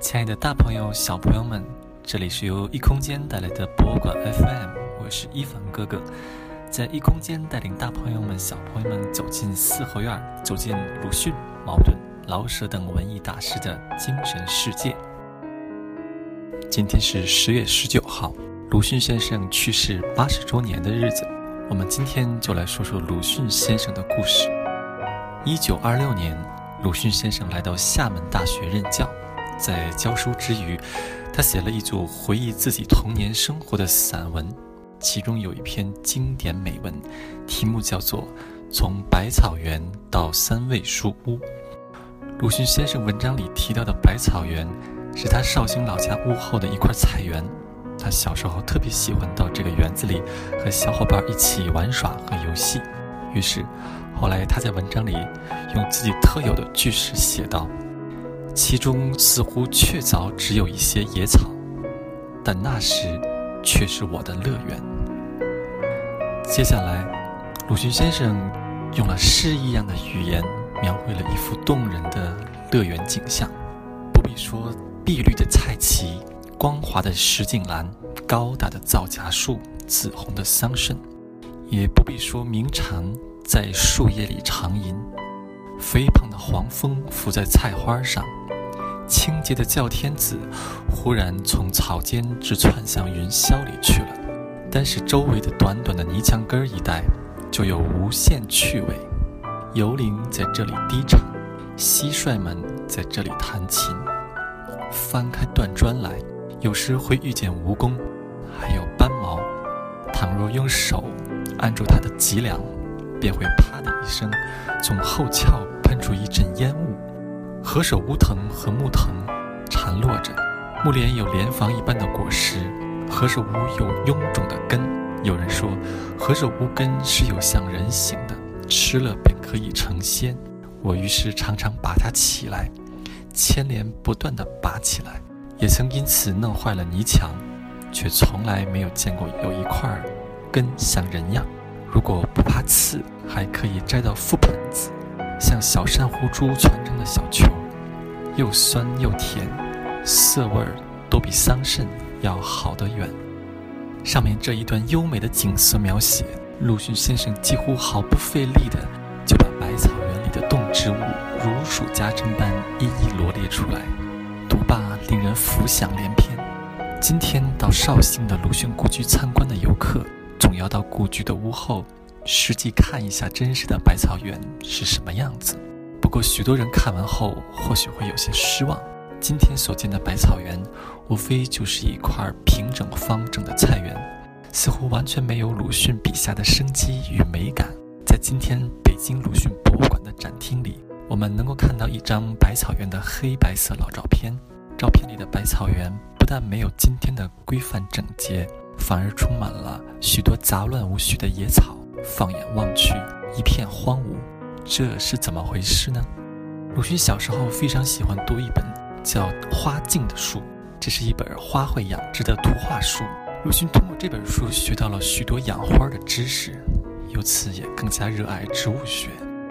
亲爱的大朋友、小朋友们，这里是由异空间带来的博物馆 FM，我是一凡哥哥，在异空间带领大朋友们、小朋友们走进四合院，走进鲁迅、茅盾、老舍等文艺大师的精神世界。今天是十月十九号，鲁迅先生去世八十周年的日子，我们今天就来说说鲁迅先生的故事。一九二六年，鲁迅先生来到厦门大学任教。在教书之余，他写了一组回忆自己童年生活的散文，其中有一篇经典美文，题目叫做《从百草园到三味书屋》。鲁迅先生文章里提到的百草园，是他绍兴老家屋后的一块菜园。他小时候特别喜欢到这个园子里和小伙伴一起玩耍和游戏，于是后来他在文章里用自己特有的句式写道。其中似乎确凿只有一些野草，但那时却是我的乐园。接下来，鲁迅先生用了诗一样的语言，描绘了一幅动人的乐园景象。不必说碧绿的菜畦、光滑的石井栏、高大的皂荚树、紫红的桑葚，也不必说鸣蝉在树叶里长吟，肥胖的黄蜂伏在菜花上。清洁的叫天子忽然从草间直窜向云霄里去了，但是周围的短短的泥墙根一带就有无限趣味。游灵在这里低唱，蟋蟀们在这里弹琴。翻开断砖来，有时会遇见蜈蚣，还有斑毛。倘若用手按住它的脊梁，便会啪的一声，从后窍喷出一阵烟雾。何首乌藤和木藤缠络着，木莲有莲房一般的果实，何首乌有臃肿的根。有人说，何首乌根是有像人形的，吃了便可以成仙。我于是常常拔它起来，牵连不断地拔起来，也曾因此弄坏了泥墙，却从来没有见过有一块根像人样。如果不怕刺，还可以摘到覆盆子。像小珊瑚珠攒成的小球，又酸又甜，涩味儿都比桑葚要好得远。上面这一段优美的景色描写，鲁迅先生几乎毫不费力地就把百草园里的动植物如数家珍般一一罗列出来，读罢令人浮想联翩。今天到绍兴的鲁迅故居参观的游客，总要到故居的屋后。实际看一下真实的百草园是什么样子。不过，许多人看完后或许会有些失望。今天所见的百草园，无非就是一块平整方正的菜园，似乎完全没有鲁迅笔下的生机与美感。在今天北京鲁迅博物馆的展厅里，我们能够看到一张百草园的黑白色老照片。照片里的百草园不但没有今天的规范整洁，反而充满了许多杂乱无序的野草。放眼望去，一片荒芜，这是怎么回事呢？鲁迅小时候非常喜欢读一本叫《花镜》的书，这是一本花卉养殖的图画书。鲁迅通过这本书学到了许多养花的知识，由此也更加热爱植物学。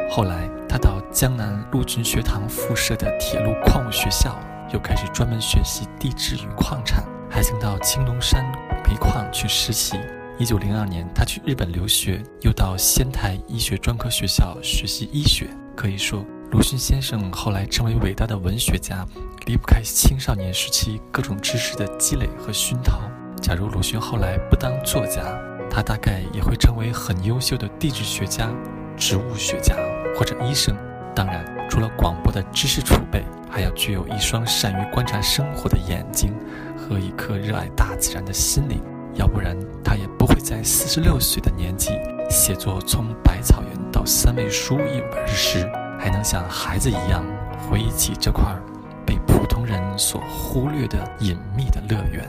后来，他到江南陆军学堂附设的铁路矿物学校，又开始专门学习地质与矿产，还曾到青龙山煤矿去实习。一九零二年，他去日本留学，又到仙台医学专科学校学习医学。可以说，鲁迅先生后来成为伟大的文学家，离不开青少年时期各种知识的积累和熏陶。假如鲁迅后来不当作家，他大概也会成为很优秀的地质学家、植物学家或者医生。当然，除了广博的知识储备，还要具有一双善于观察生活的眼睛和一颗热爱大自然的心灵。要不然，他也不会在四十六岁的年纪写作《从百草园到三味书》一本诗，还能像孩子一样回忆起这块被普通人所忽略的隐秘的乐园。